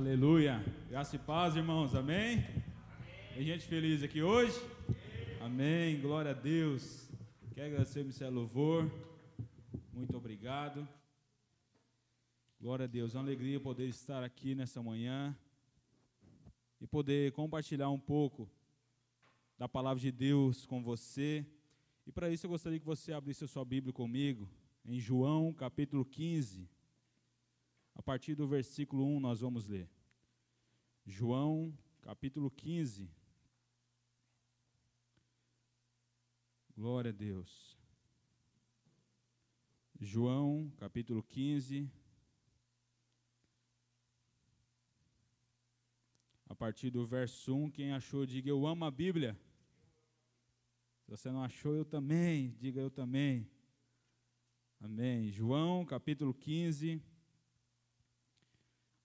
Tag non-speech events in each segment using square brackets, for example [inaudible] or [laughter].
Aleluia. Graça e paz, irmãos. Amém? Amém. Tem gente feliz aqui hoje? Amém. Amém. Glória a Deus. Quero agradecer o Ministério Louvor. Muito obrigado. Glória a Deus. É uma alegria poder estar aqui nessa manhã e poder compartilhar um pouco da palavra de Deus com você. E para isso eu gostaria que você abrisse a sua Bíblia comigo em João capítulo 15. A partir do versículo 1 nós vamos ler. João, capítulo 15. Glória a Deus. João, capítulo 15. A partir do verso 1, quem achou, diga eu amo a Bíblia. Se você não achou, eu também, diga eu também. Amém. João, capítulo 15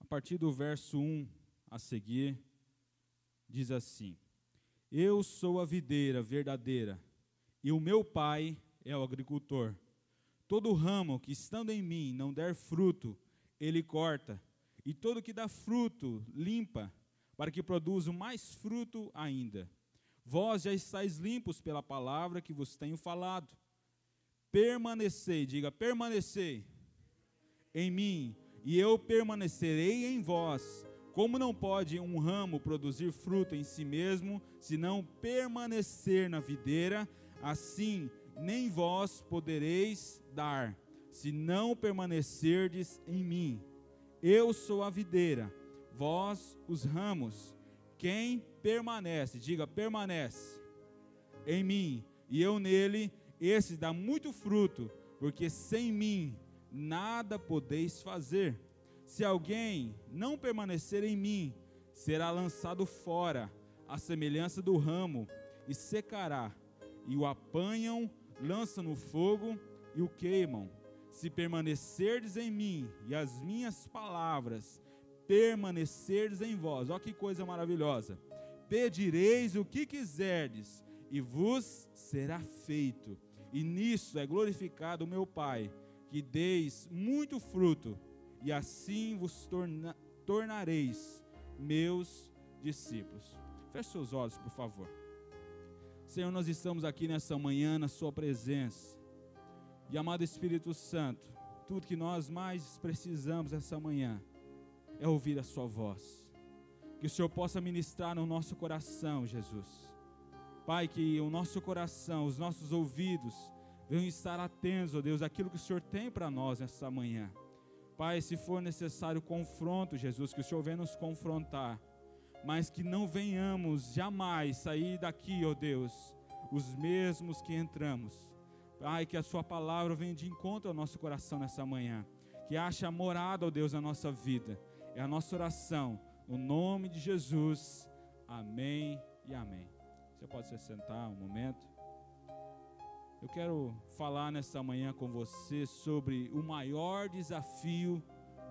a partir do verso 1 a seguir, diz assim: Eu sou a videira verdadeira, e o meu pai é o agricultor. Todo ramo que estando em mim não der fruto, ele corta, e todo que dá fruto, limpa, para que produza mais fruto ainda. Vós já estáis limpos pela palavra que vos tenho falado. Permanecei, diga, permanecei em mim, e eu permanecerei em vós. Como não pode um ramo produzir fruto em si mesmo, se não permanecer na videira, assim nem vós podereis dar, se não permanecerdes em mim. Eu sou a videira, vós os ramos. Quem permanece, diga permanece em mim, e eu nele, esse dá muito fruto, porque sem mim nada podeis fazer. Se alguém não permanecer em mim, será lançado fora, à semelhança do ramo, e secará. E o apanham, lançam no fogo e o queimam. Se permanecerdes em mim e as minhas palavras permanecerdes em vós, ó que coisa maravilhosa. Pedireis o que quiserdes e vos será feito. E nisso é glorificado o meu Pai que deis muito fruto, e assim vos torna, tornareis meus discípulos. Feche seus olhos, por favor. Senhor, nós estamos aqui nessa manhã na Sua presença. E amado Espírito Santo, tudo que nós mais precisamos essa manhã é ouvir a Sua voz. Que o Senhor possa ministrar no nosso coração, Jesus. Pai, que o nosso coração, os nossos ouvidos, Venham estar atentos, ó Deus, àquilo que o Senhor tem para nós nessa manhã. Pai, se for necessário confronto, Jesus, que o Senhor venha nos confrontar, mas que não venhamos jamais sair daqui, ó Deus, os mesmos que entramos. Pai, que a Sua palavra venha de encontro ao nosso coração nessa manhã, que ache a morada, ó Deus, na nossa vida. É a nossa oração, no nome de Jesus. Amém e amém. Você pode se sentar um momento. Eu quero falar nessa manhã com você sobre o maior desafio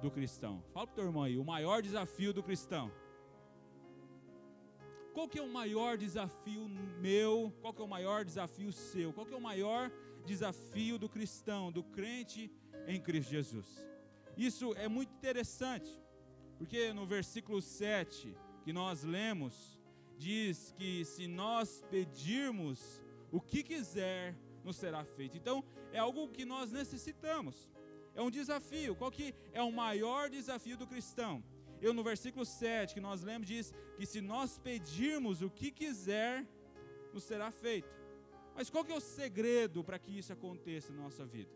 do cristão. Fala para o teu irmão aí, o maior desafio do cristão. Qual que é o maior desafio meu? Qual que é o maior desafio seu? Qual que é o maior desafio do cristão, do crente em Cristo Jesus? Isso é muito interessante, porque no versículo 7 que nós lemos, diz que se nós pedirmos o que quiser, nos será feito. Então, é algo que nós necessitamos. É um desafio. Qual que é o maior desafio do cristão? Eu no versículo 7, que nós lemos, diz que se nós pedirmos o que quiser, nos será feito. Mas qual que é o segredo para que isso aconteça na nossa vida?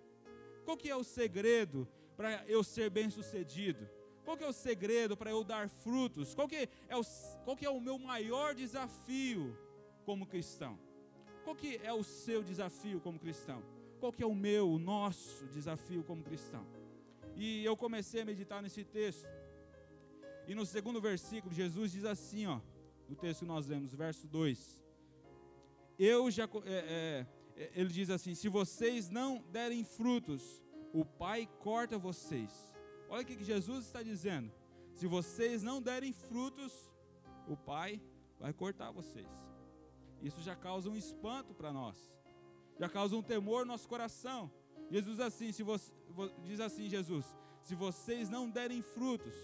Qual que é o segredo para eu ser bem-sucedido? Qual que é o segredo para eu dar frutos? Qual que é o, qual que é o meu maior desafio como cristão? Qual que é o seu desafio como cristão? Qual que é o meu, o nosso desafio como cristão? E eu comecei a meditar nesse texto. E no segundo versículo, Jesus diz assim, ó, no texto que nós lemos, verso 2. Eu já, é, é, é, ele diz assim: se vocês não derem frutos, o Pai corta vocês. Olha o que Jesus está dizendo. Se vocês não derem frutos, o Pai vai cortar vocês. Isso já causa um espanto para nós. Já causa um temor no nosso coração. Jesus assim, se você, diz assim Jesus, se vocês não derem frutos,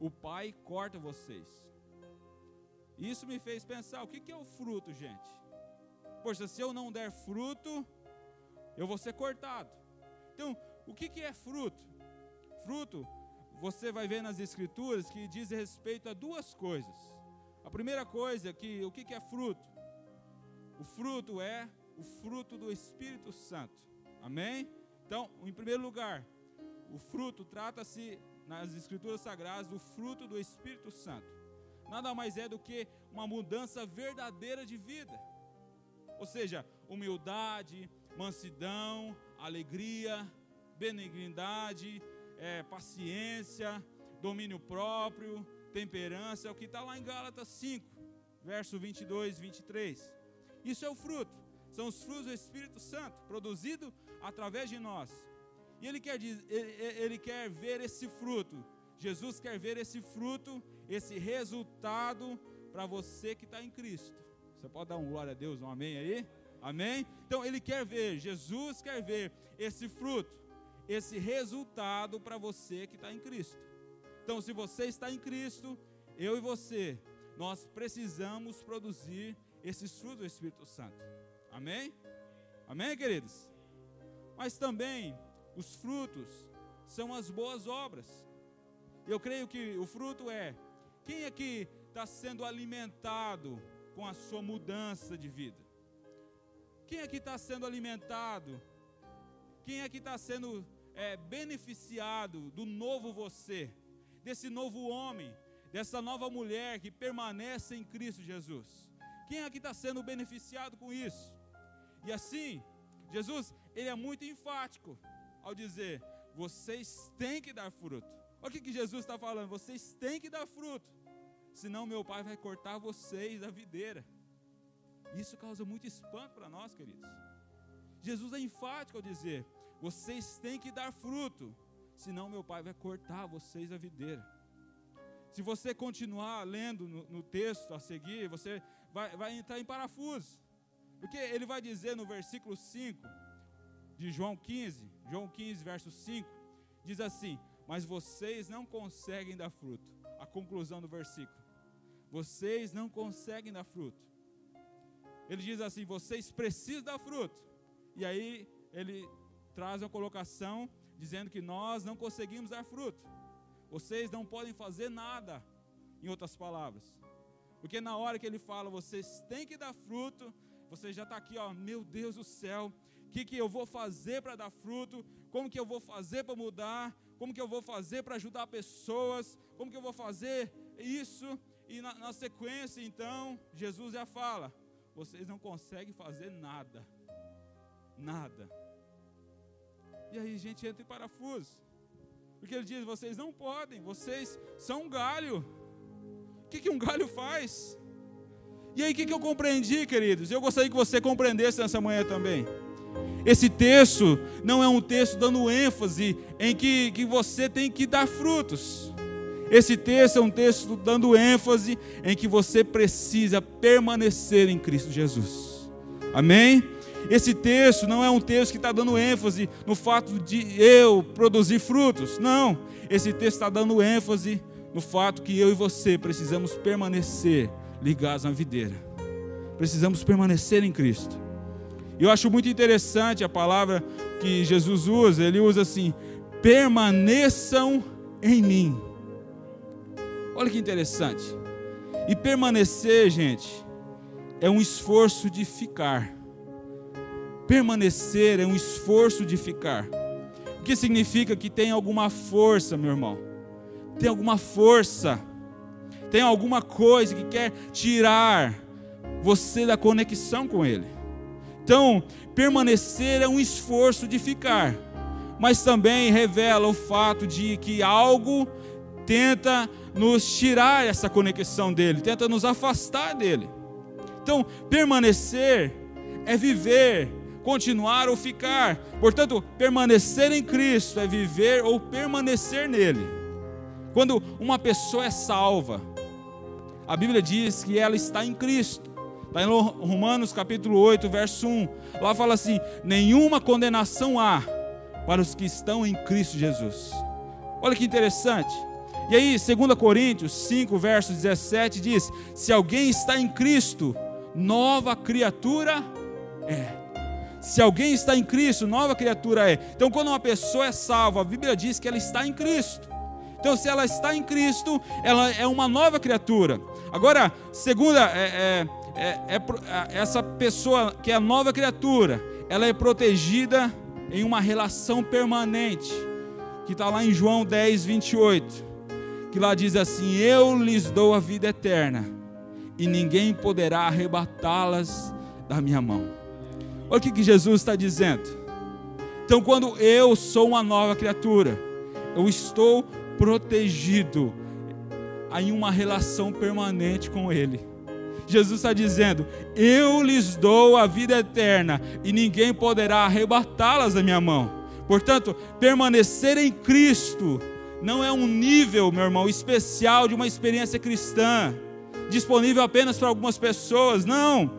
o Pai corta vocês. Isso me fez pensar: o que é o fruto, gente? Poxa, se eu não der fruto, eu vou ser cortado. Então, o que é fruto? Fruto, você vai ver nas Escrituras que diz respeito a duas coisas. A primeira coisa é que o que é fruto? O fruto é o fruto do Espírito Santo. Amém? Então, em primeiro lugar, o fruto trata-se nas Escrituras Sagradas do fruto do Espírito Santo. Nada mais é do que uma mudança verdadeira de vida. Ou seja, humildade, mansidão, alegria, benignidade, é, paciência, domínio próprio, temperança, é o que está lá em Gálatas 5, verso 22 e 23. Isso é o fruto, são os frutos do Espírito Santo, produzido através de nós. E ele quer, ele, ele quer ver esse fruto, Jesus quer ver esse fruto, esse resultado para você que está em Cristo. Você pode dar um glória a Deus, um amém aí? Amém? Então ele quer ver, Jesus quer ver esse fruto, esse resultado para você que está em Cristo. Então, se você está em Cristo, eu e você, nós precisamos produzir esses frutos do Espírito Santo. Amém? Amém, queridos? Mas também os frutos são as boas obras. Eu creio que o fruto é quem é que está sendo alimentado com a sua mudança de vida? Quem é que está sendo alimentado? Quem é que está sendo é, beneficiado do novo você, desse novo homem, dessa nova mulher que permanece em Cristo Jesus? Quem é que está sendo beneficiado com isso? E assim, Jesus, ele é muito enfático ao dizer: vocês têm que dar fruto. Olha o que, Jesus está falando: vocês têm que dar fruto, senão meu pai vai cortar vocês da videira. Isso causa muito espanto para nós, queridos. Jesus é enfático ao dizer: vocês têm que dar fruto, senão meu pai vai cortar vocês da videira. Se você continuar lendo no, no texto a seguir, você vai, vai entrar em parafuso. Porque ele vai dizer no versículo 5 de João 15, João 15, verso 5, diz assim: Mas vocês não conseguem dar fruto. A conclusão do versículo. Vocês não conseguem dar fruto. Ele diz assim: Vocês precisam dar fruto. E aí ele traz uma colocação dizendo que nós não conseguimos dar fruto. Vocês não podem fazer nada, em outras palavras. Porque na hora que ele fala, vocês têm que dar fruto, você já está aqui, ó, meu Deus do céu, o que, que eu vou fazer para dar fruto? Como que eu vou fazer para mudar? Como que eu vou fazer para ajudar pessoas? Como que eu vou fazer isso? E na, na sequência, então, Jesus já fala: vocês não conseguem fazer nada. Nada. E aí a gente entra em parafuso. Porque ele diz: vocês não podem, vocês são um galho. O que, que um galho faz? E aí o que, que eu compreendi, queridos? Eu gostaria que você compreendesse nessa manhã também. Esse texto não é um texto dando ênfase em que, que você tem que dar frutos. Esse texto é um texto dando ênfase em que você precisa permanecer em Cristo Jesus. Amém? Esse texto não é um texto que está dando ênfase no fato de eu produzir frutos. Não. Esse texto está dando ênfase no fato que eu e você precisamos permanecer ligados na videira. Precisamos permanecer em Cristo. Eu acho muito interessante a palavra que Jesus usa. Ele usa assim: permaneçam em mim. Olha que interessante. E permanecer, gente, é um esforço de ficar. Permanecer é um esforço de ficar. O que significa que tem alguma força, meu irmão? Tem alguma força. Tem alguma coisa que quer tirar você da conexão com Ele. Então, permanecer é um esforço de ficar, mas também revela o fato de que algo tenta nos tirar essa conexão dele, tenta nos afastar dele. Então, permanecer é viver continuar ou ficar. Portanto, permanecer em Cristo é viver ou permanecer nele. Quando uma pessoa é salva, a Bíblia diz que ela está em Cristo. Está em Romanos capítulo 8, verso 1. Lá fala assim: nenhuma condenação há para os que estão em Cristo Jesus. Olha que interessante. E aí, 2 Coríntios 5, verso 17 diz: Se alguém está em Cristo, nova criatura é. Se alguém está em Cristo, nova criatura é. Então, quando uma pessoa é salva, a Bíblia diz que ela está em Cristo. Então, se ela está em Cristo, ela é uma nova criatura. Agora, segunda, é, é, é, é essa pessoa que é nova criatura, ela é protegida em uma relação permanente, que está lá em João 10, 28, que lá diz assim: Eu lhes dou a vida eterna, e ninguém poderá arrebatá-las da minha mão. Olha o que, que Jesus está dizendo. Então, quando eu sou uma nova criatura, eu estou protegido em uma relação permanente com Ele. Jesus está dizendo: Eu lhes dou a vida eterna e ninguém poderá arrebatá-las da minha mão. Portanto, permanecer em Cristo não é um nível, meu irmão, especial de uma experiência cristã, disponível apenas para algumas pessoas. Não.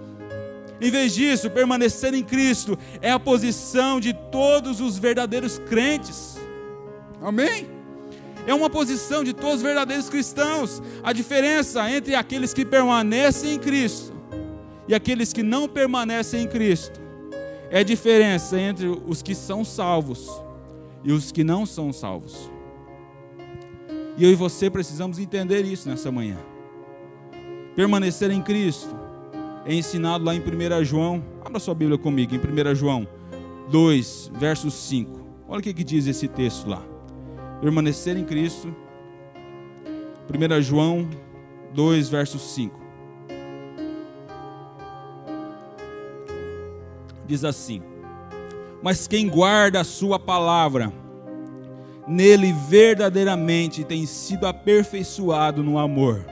Em vez disso, permanecer em Cristo é a posição de todos os verdadeiros crentes. Amém? É uma posição de todos os verdadeiros cristãos. A diferença entre aqueles que permanecem em Cristo e aqueles que não permanecem em Cristo é a diferença entre os que são salvos e os que não são salvos. E eu e você precisamos entender isso nessa manhã. Permanecer em Cristo é ensinado lá em 1 João. Abra sua Bíblia comigo, em 1 João 2, verso 5. Olha o que, que diz esse texto lá permanecer em Cristo. 1 João 2, verso 5. Diz assim: Mas quem guarda a sua palavra, nele verdadeiramente tem sido aperfeiçoado no amor.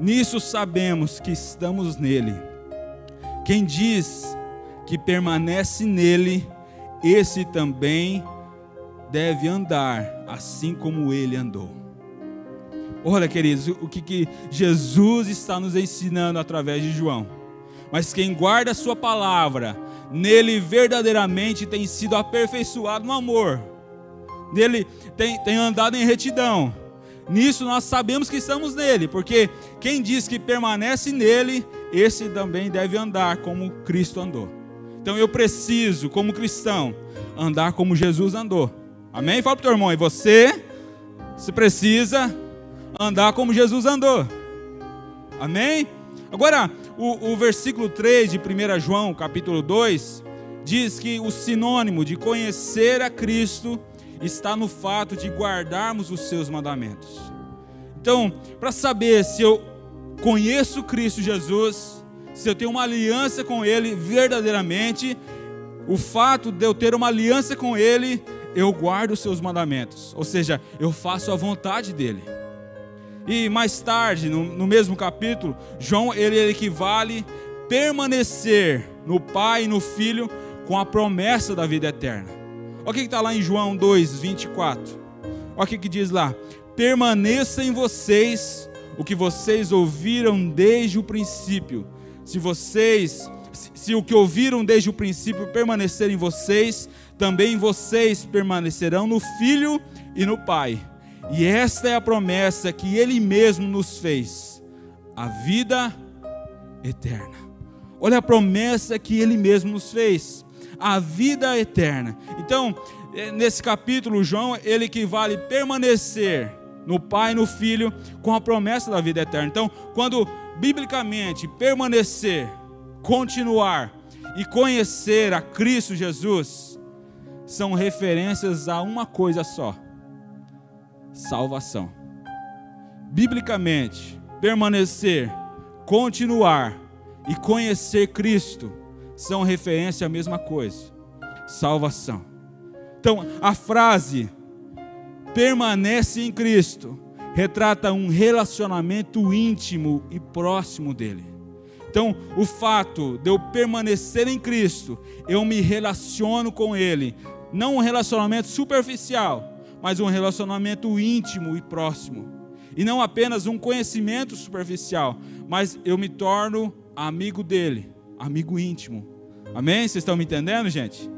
Nisso sabemos que estamos nele. Quem diz que permanece nele, esse também deve andar assim como ele andou. Olha, queridos, o que, que Jesus está nos ensinando através de João. Mas quem guarda a sua palavra, nele verdadeiramente tem sido aperfeiçoado no amor, nele tem, tem andado em retidão. Nisso nós sabemos que estamos nele, porque quem diz que permanece nele, esse também deve andar como Cristo andou. Então eu preciso, como cristão, andar como Jesus andou. Amém? Fala para o teu irmão, e você, se precisa andar como Jesus andou. Amém? Agora, o, o versículo 3 de 1 João, capítulo 2, diz que o sinônimo de conhecer a Cristo está no fato de guardarmos os seus mandamentos. Então, para saber se eu conheço Cristo Jesus, se eu tenho uma aliança com Ele verdadeiramente, o fato de eu ter uma aliança com Ele eu guardo os seus mandamentos, ou seja, eu faço a vontade dele. E mais tarde, no, no mesmo capítulo, João ele equivale permanecer no Pai e no Filho com a promessa da vida eterna. Olha o que está lá em João 2, 24. Olha o que, que diz lá: permaneça em vocês o que vocês ouviram desde o princípio. Se vocês, se, se o que ouviram desde o princípio permanecer em vocês, também vocês permanecerão no Filho e no Pai. E esta é a promessa que Ele mesmo nos fez: a vida eterna. Olha a promessa que Ele mesmo nos fez: a vida eterna. Então, eh, nesse capítulo, João, ele equivale permanecer no Pai e no Filho com a promessa da vida eterna. Então, quando biblicamente permanecer, continuar e conhecer a Cristo Jesus, são referências a uma coisa só: salvação. Biblicamente, permanecer, continuar e conhecer Cristo são referência à mesma coisa: salvação. Então, a frase permanece em Cristo retrata um relacionamento íntimo e próximo dele. Então, o fato de eu permanecer em Cristo, eu me relaciono com Ele, não um relacionamento superficial, mas um relacionamento íntimo e próximo. E não apenas um conhecimento superficial, mas eu me torno amigo dele, amigo íntimo. Amém? Vocês estão me entendendo, gente?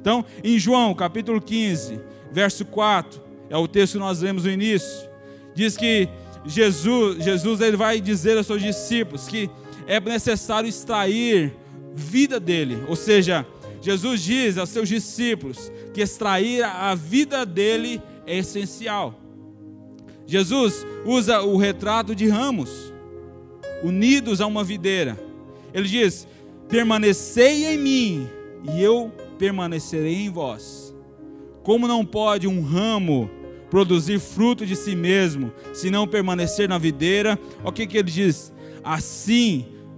Então, em João, capítulo 15, verso 4, é o texto que nós lemos no início. Diz que Jesus, Jesus ele vai dizer aos seus discípulos que é necessário extrair vida dele, ou seja, Jesus diz aos seus discípulos que extrair a vida dele é essencial. Jesus usa o retrato de ramos unidos a uma videira. Ele diz: Permanecei em mim e eu permanecerei em vós. Como não pode um ramo produzir fruto de si mesmo se não permanecer na videira? O que, que ele diz? Assim,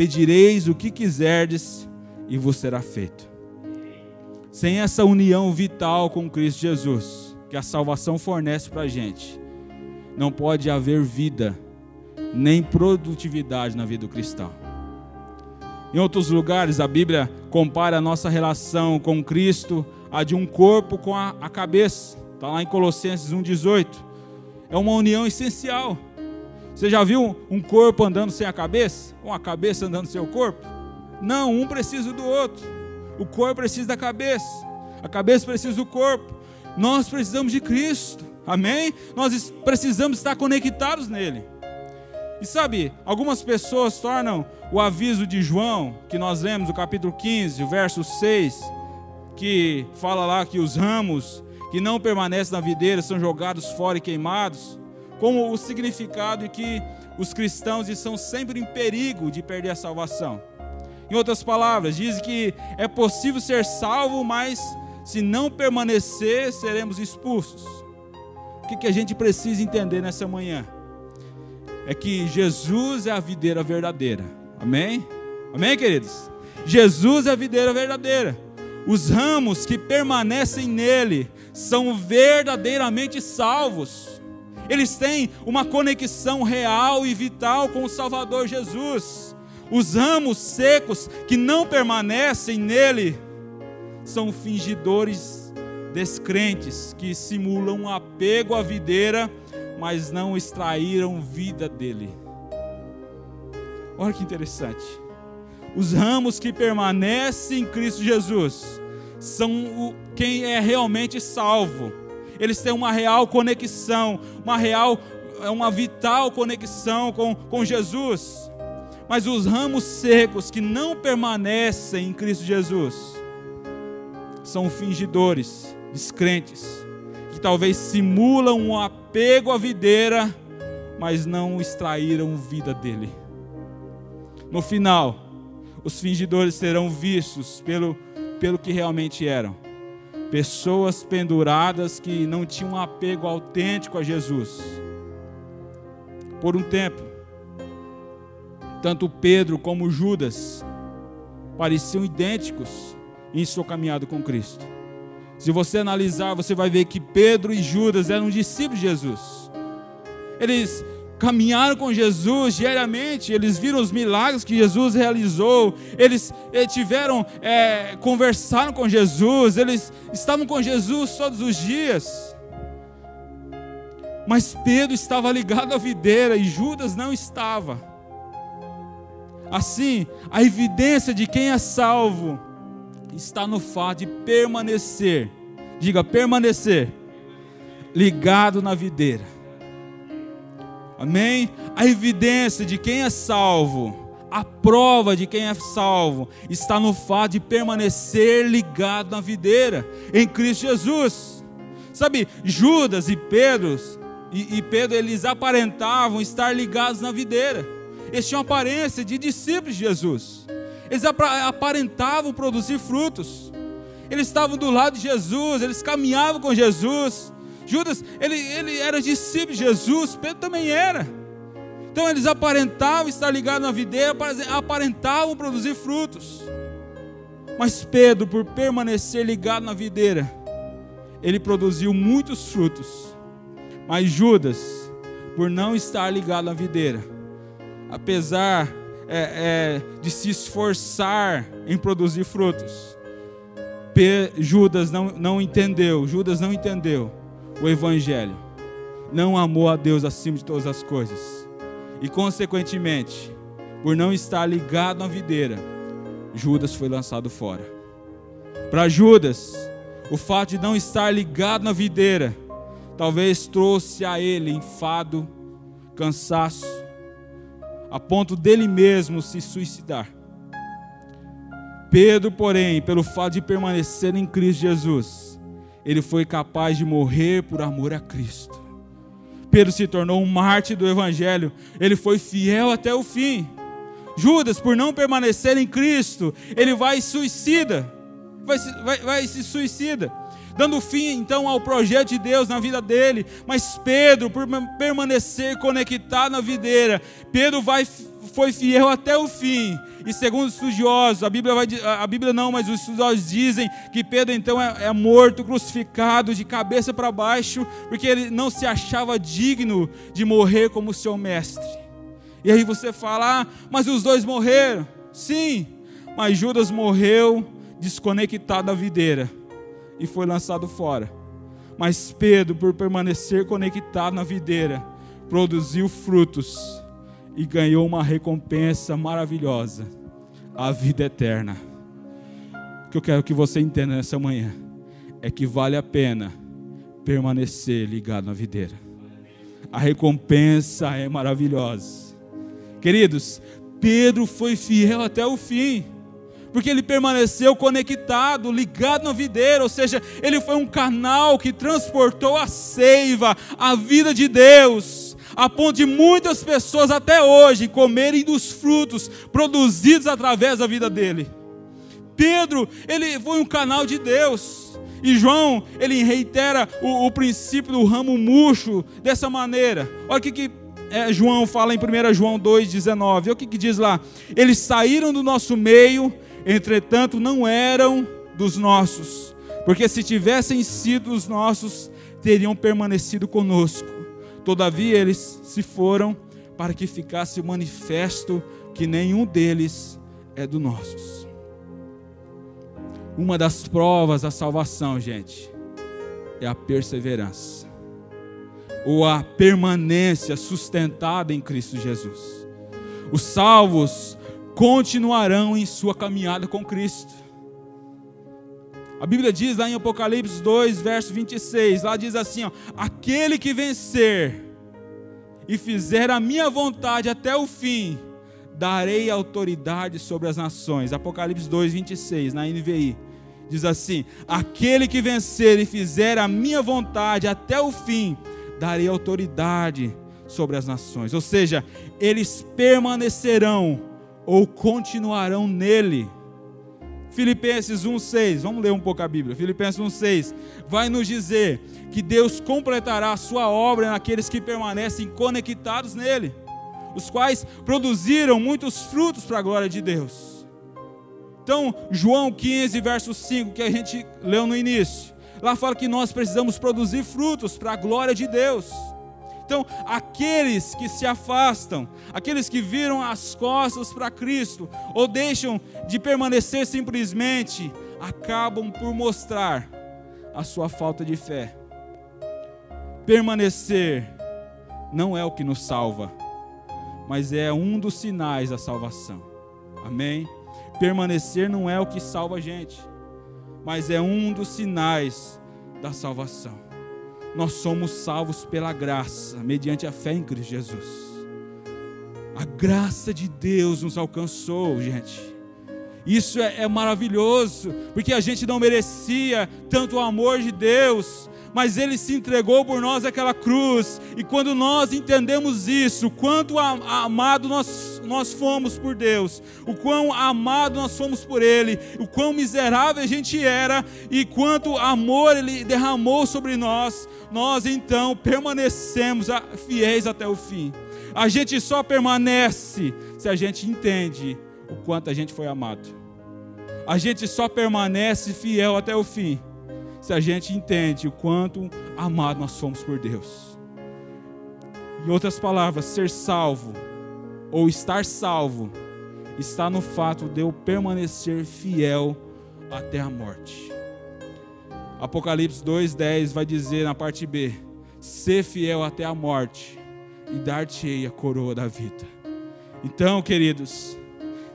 pedireis o que quiserdes e vos será feito. Sem essa união vital com Cristo Jesus, que a salvação fornece para a gente, não pode haver vida, nem produtividade na vida do cristão. Em outros lugares, a Bíblia compara a nossa relação com Cristo a de um corpo com a, a cabeça. Está lá em Colossenses 1,18. É uma união essencial. Você já viu um corpo andando sem a cabeça? Ou a cabeça andando sem o corpo? Não, um precisa do outro. O corpo precisa da cabeça. A cabeça precisa do corpo. Nós precisamos de Cristo. Amém? Nós precisamos estar conectados nele. E sabe, algumas pessoas tornam o aviso de João, que nós lemos no capítulo 15, o verso 6, que fala lá que os ramos que não permanecem na videira são jogados fora e queimados, como o significado de que os cristãos estão sempre em perigo de perder a salvação. Em outras palavras, diz que é possível ser salvo, mas se não permanecer, seremos expulsos. O que, que a gente precisa entender nessa manhã? é que Jesus é a videira verdadeira. Amém? Amém, queridos? Jesus é a videira verdadeira. Os ramos que permanecem nele são verdadeiramente salvos. Eles têm uma conexão real e vital com o Salvador Jesus. Os ramos secos que não permanecem nele são fingidores descrentes que simulam apego à videira mas não extraíram vida dele. Olha que interessante. Os ramos que permanecem em Cristo Jesus são quem é realmente salvo. Eles têm uma real conexão, uma real, uma vital conexão com, com Jesus. Mas os ramos secos que não permanecem em Cristo Jesus são fingidores, descrentes, que talvez simulam um apego à videira, mas não extraíram vida dele. No final, os fingidores serão vistos pelo, pelo que realmente eram. Pessoas penduradas que não tinham um apego autêntico a Jesus. Por um tempo, tanto Pedro como Judas pareciam idênticos em sua caminhada com Cristo. Se você analisar, você vai ver que Pedro e Judas eram discípulos de Jesus. Eles caminharam com Jesus diariamente, eles viram os milagres que Jesus realizou, eles, eh, tiveram, é, conversaram com Jesus, eles estavam com Jesus todos os dias. Mas Pedro estava ligado à videira e Judas não estava. Assim, a evidência de quem é salvo está no fato de permanecer, diga permanecer, ligado na videira. Amém? A evidência de quem é salvo, a prova de quem é salvo, está no fato de permanecer ligado na videira, em Cristo Jesus. Sabe, Judas e Pedro, e, e Pedro, eles aparentavam estar ligados na videira. Eles tinham aparência de discípulos de Jesus eles aparentavam produzir frutos. Eles estavam do lado de Jesus, eles caminhavam com Jesus. Judas, ele, ele era discípulo de Jesus, Pedro também era. Então eles aparentavam estar ligados na videira, aparentavam produzir frutos. Mas Pedro, por permanecer ligado na videira, ele produziu muitos frutos. Mas Judas, por não estar ligado à videira, apesar é, é, de se esforçar em produzir frutos, Judas não, não entendeu, Judas não entendeu o Evangelho, não amou a Deus acima de todas as coisas, e consequentemente, por não estar ligado à videira, Judas foi lançado fora. Para Judas, o fato de não estar ligado na videira, talvez trouxe a ele enfado, cansaço, a ponto dele mesmo se suicidar. Pedro, porém, pelo fato de permanecer em Cristo Jesus, ele foi capaz de morrer por amor a Cristo. Pedro se tornou um mártir do Evangelho, ele foi fiel até o fim. Judas, por não permanecer em Cristo, ele vai suicida, vai, vai, vai se suicida, dando fim então ao projeto de Deus na vida dele. Mas Pedro, por permanecer conectado na videira, Pedro vai foi fiel até o fim. E segundo os estudiosos, a Bíblia, vai, a Bíblia não, mas os estudiosos dizem que Pedro então é, é morto, crucificado, de cabeça para baixo, porque ele não se achava digno de morrer como seu mestre. E aí você fala, ah, mas os dois morreram. Sim, mas Judas morreu desconectado da videira e foi lançado fora. Mas Pedro, por permanecer conectado na videira, produziu frutos e ganhou uma recompensa maravilhosa, a vida eterna. O que eu quero que você entenda nessa manhã é que vale a pena permanecer ligado na videira. A recompensa é maravilhosa. Queridos, Pedro foi fiel até o fim porque ele permaneceu conectado, ligado na videira, ou seja, ele foi um canal que transportou a seiva, a vida de Deus a ponto de muitas pessoas até hoje comerem dos frutos produzidos através da vida dele. Pedro, ele foi um canal de Deus. E João, ele reitera o, o princípio do ramo murcho dessa maneira. Olha o que, que é, João fala em 1 João 2,19. Olha o que, que diz lá. Eles saíram do nosso meio, entretanto não eram dos nossos. Porque se tivessem sido os nossos, teriam permanecido conosco. Todavia eles se foram para que ficasse manifesto que nenhum deles é do nossos. Uma das provas da salvação, gente, é a perseverança, ou a permanência sustentada em Cristo Jesus. Os salvos continuarão em sua caminhada com Cristo. A Bíblia diz lá em Apocalipse 2, verso 26, lá diz assim: ó, aquele que vencer e fizer a minha vontade até o fim, darei autoridade sobre as nações. Apocalipse 2, 26, na NVI. Diz assim: aquele que vencer e fizer a minha vontade até o fim, darei autoridade sobre as nações. Ou seja, eles permanecerão ou continuarão nele Filipenses 1,6, vamos ler um pouco a Bíblia. Filipenses 1,6 vai nos dizer que Deus completará a sua obra naqueles que permanecem conectados nele, os quais produziram muitos frutos para a glória de Deus. Então, João 15, verso 5, que a gente leu no início, lá fala que nós precisamos produzir frutos para a glória de Deus. Então, aqueles que se afastam, aqueles que viram as costas para Cristo, ou deixam de permanecer simplesmente, acabam por mostrar a sua falta de fé. Permanecer não é o que nos salva, mas é um dos sinais da salvação. Amém? Permanecer não é o que salva a gente, mas é um dos sinais da salvação nós somos salvos pela graça, mediante a fé em Cristo Jesus. A graça de Deus nos alcançou, gente. Isso é, é, maravilhoso, porque a gente não merecia tanto o amor de Deus, mas Ele se entregou por nós aquela cruz, e quando nós entendemos isso, quanto amado nós, nós fomos por Deus, o quão amado nós fomos por Ele, o quão miserável a gente era, e quanto amor Ele derramou sobre nós, nós então permanecemos fiéis até o fim. A gente só permanece se a gente entende o quanto a gente foi amado. A gente só permanece fiel até o fim se a gente entende o quanto amado nós somos por Deus. Em outras palavras, ser salvo ou estar salvo está no fato de eu permanecer fiel até a morte. Apocalipse 2:10 vai dizer na parte B: ser fiel até a morte e dar-te-ei a coroa da vida. Então, queridos,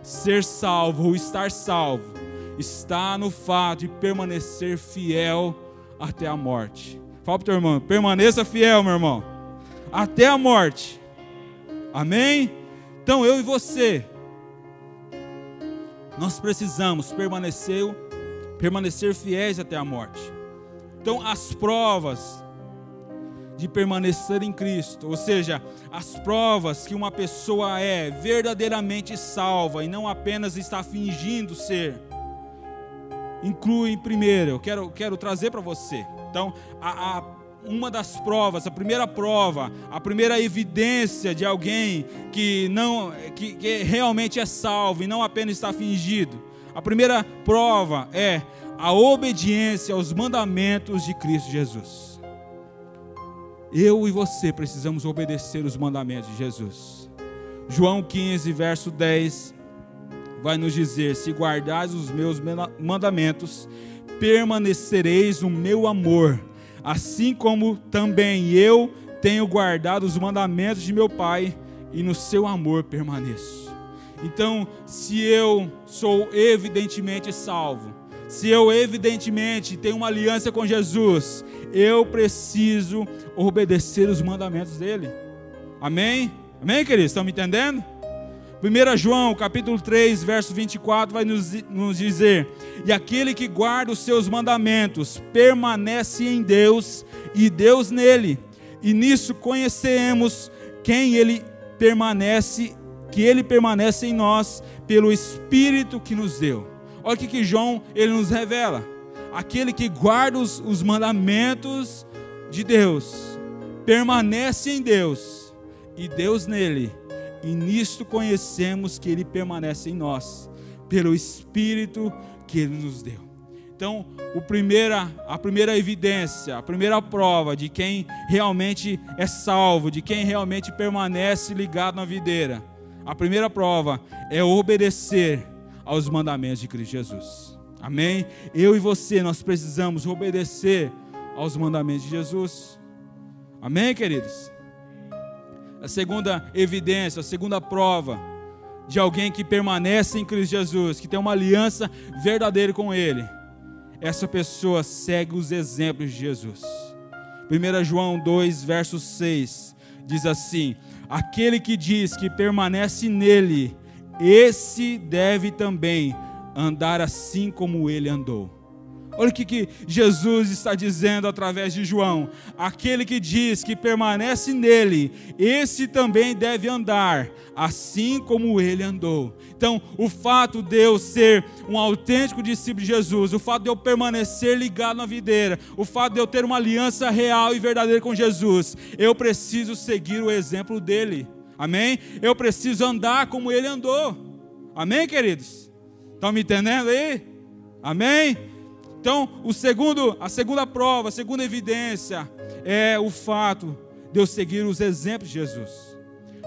ser salvo ou estar salvo está no fato de permanecer fiel até a morte. Fala para o teu irmão, permaneça fiel, meu irmão, até a morte. Amém? Então eu e você, nós precisamos permanecer, permanecer fiéis até a morte. Então as provas de permanecer em Cristo, ou seja, as provas que uma pessoa é verdadeiramente salva e não apenas está fingindo ser, incluem primeiro, eu quero, quero trazer para você. Então, a, a, uma das provas, a primeira prova, a primeira evidência de alguém que não que, que realmente é salvo e não apenas está fingido. A primeira prova é a obediência aos mandamentos de Cristo Jesus. Eu e você precisamos obedecer os mandamentos de Jesus. João 15, verso 10, vai nos dizer: Se guardais os meus mandamentos, permanecereis no meu amor, assim como também eu tenho guardado os mandamentos de meu Pai, e no seu amor permaneço. Então, se eu sou evidentemente salvo, se eu evidentemente tenho uma aliança com Jesus, eu preciso obedecer os mandamentos dele. Amém? Amém, queridos? Estão me entendendo? 1 João, capítulo 3, verso 24, vai nos, nos dizer: E aquele que guarda os seus mandamentos permanece em Deus e Deus nele. E nisso conhecemos quem ele permanece, que ele permanece em nós pelo Espírito que nos deu. Olha o que, que João ele nos revela. Aquele que guarda os, os mandamentos de Deus permanece em Deus e Deus nele e nisto conhecemos que Ele permanece em nós, pelo Espírito que Ele nos deu. Então, primeira, a primeira evidência, a primeira prova de quem realmente é salvo, de quem realmente permanece ligado na videira, a primeira prova é obedecer aos mandamentos de Cristo Jesus. Amém? Eu e você, nós precisamos obedecer aos mandamentos de Jesus. Amém, queridos? A segunda evidência, a segunda prova de alguém que permanece em Cristo Jesus, que tem uma aliança verdadeira com Ele, essa pessoa segue os exemplos de Jesus. 1 João 2, verso 6 diz assim: Aquele que diz que permanece nele, esse deve também andar assim como ele andou. Olha o que, que Jesus está dizendo através de João: aquele que diz que permanece nele, esse também deve andar, assim como ele andou. Então, o fato de eu ser um autêntico discípulo de Jesus, o fato de eu permanecer ligado na videira, o fato de eu ter uma aliança real e verdadeira com Jesus, eu preciso seguir o exemplo dele. Amém? Eu preciso andar como ele andou. Amém, queridos? Estão me entendendo aí? Amém? Então, o segundo, a segunda prova, a segunda evidência é o fato de eu seguir os exemplos de Jesus.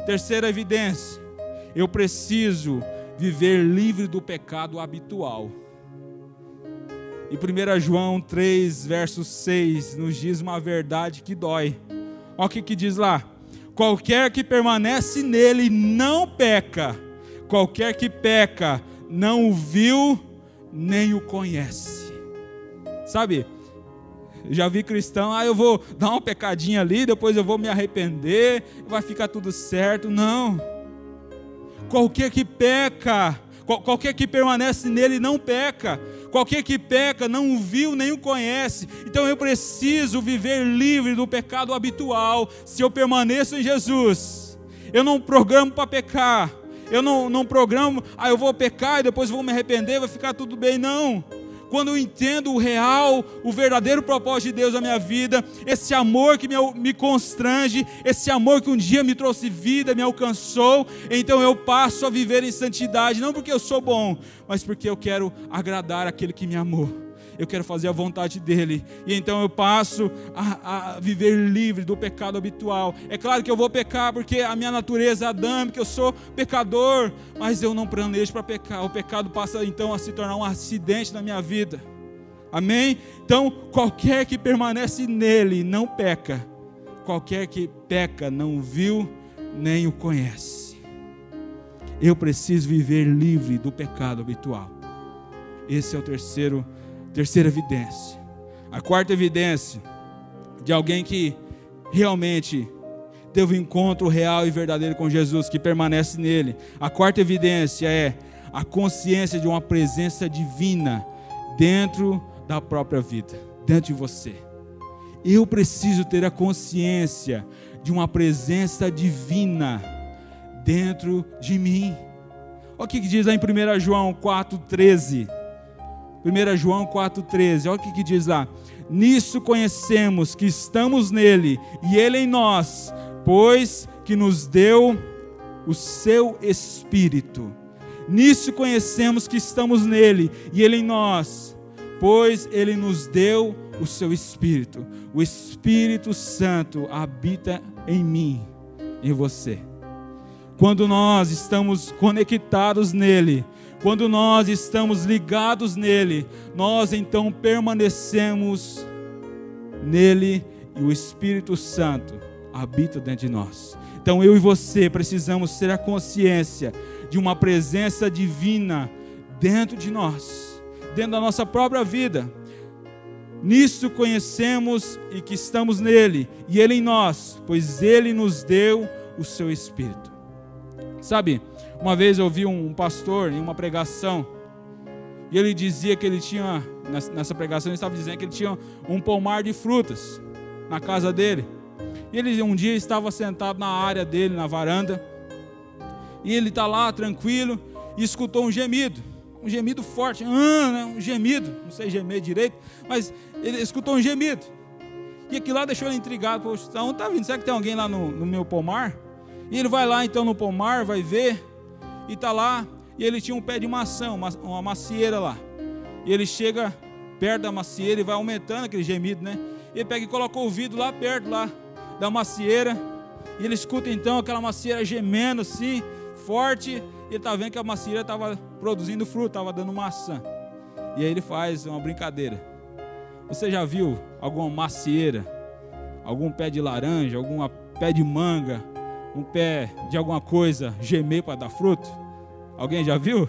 Terceira evidência, eu preciso viver livre do pecado habitual. E 1 João 3, verso 6, nos diz uma verdade que dói. Olha o que, que diz lá: qualquer que permanece nele não peca, qualquer que peca não o viu nem o conhece. Sabe? Já vi cristão, ah, eu vou dar uma pecadinha ali, depois eu vou me arrepender, vai ficar tudo certo. Não. Qualquer que peca, qualquer que permanece nele não peca. Qualquer que peca não o viu nem o conhece. Então eu preciso viver livre do pecado habitual se eu permaneço em Jesus. Eu não programo para pecar. Eu não, não programo, ah, eu vou pecar e depois vou me arrepender, vai ficar tudo bem. Não quando eu entendo o real, o verdadeiro propósito de Deus na minha vida, esse amor que me, me constrange, esse amor que um dia me trouxe vida, me alcançou, então eu passo a viver em santidade, não porque eu sou bom, mas porque eu quero agradar aquele que me amou. Eu quero fazer a vontade dele. E então eu passo a, a, viver livre do pecado habitual. É claro que eu vou pecar porque a minha natureza é adâmica, eu sou pecador, mas eu não planejo para pecar. O pecado passa então a se tornar um acidente na minha vida. Amém? Então, qualquer que permanece nele não peca. Qualquer que peca não viu nem o conhece. Eu preciso viver livre do pecado habitual. Esse é o terceiro terceira evidência. A quarta evidência de alguém que realmente teve um encontro real e verdadeiro com Jesus, que permanece nele. A quarta evidência é a consciência de uma presença divina dentro da própria vida, dentro de você. Eu preciso ter a consciência de uma presença divina dentro de mim. Olha o que diz lá em 1 João 4,13. 1 João 4,13. Olha o que diz lá. Nisso conhecemos que estamos nele e ele em nós, pois que nos deu o seu Espírito. Nisso conhecemos que estamos nele e ele em nós, pois ele nos deu o seu Espírito. O Espírito Santo habita em mim, em você. Quando nós estamos conectados nele, quando nós estamos ligados nele, nós então permanecemos nele e o Espírito Santo habita dentro de nós. Então eu e você precisamos ter a consciência de uma presença divina dentro de nós dentro da nossa própria vida. Nisso conhecemos e que estamos nele, e ele em nós, pois ele nos deu o seu Espírito. Sabe, uma vez eu ouvi um pastor em uma pregação, e ele dizia que ele tinha, nessa pregação, ele estava dizendo que ele tinha um pomar de frutas na casa dele. E ele um dia estava sentado na área dele, na varanda, e ele está lá tranquilo e escutou um gemido um gemido forte, ah, né, um gemido, não sei gemer direito, mas ele escutou um gemido. E aquilo lá deixou ele intrigado, poxa, então tá vindo, será que tem alguém lá no, no meu pomar? E ele vai lá então no pomar, vai ver, e tá lá, e ele tinha um pé de maçã, uma, uma macieira lá. E ele chega perto da macieira e vai aumentando aquele gemido, né? E ele pega e coloca o ouvido lá perto lá da macieira, e ele escuta então aquela macieira gemendo assim, forte, e ele está vendo que a macieira estava produzindo fruto, estava dando maçã. E aí ele faz uma brincadeira. Você já viu alguma macieira, algum pé de laranja, algum pé de manga, um pé de alguma coisa gemer para dar fruto? Alguém já viu?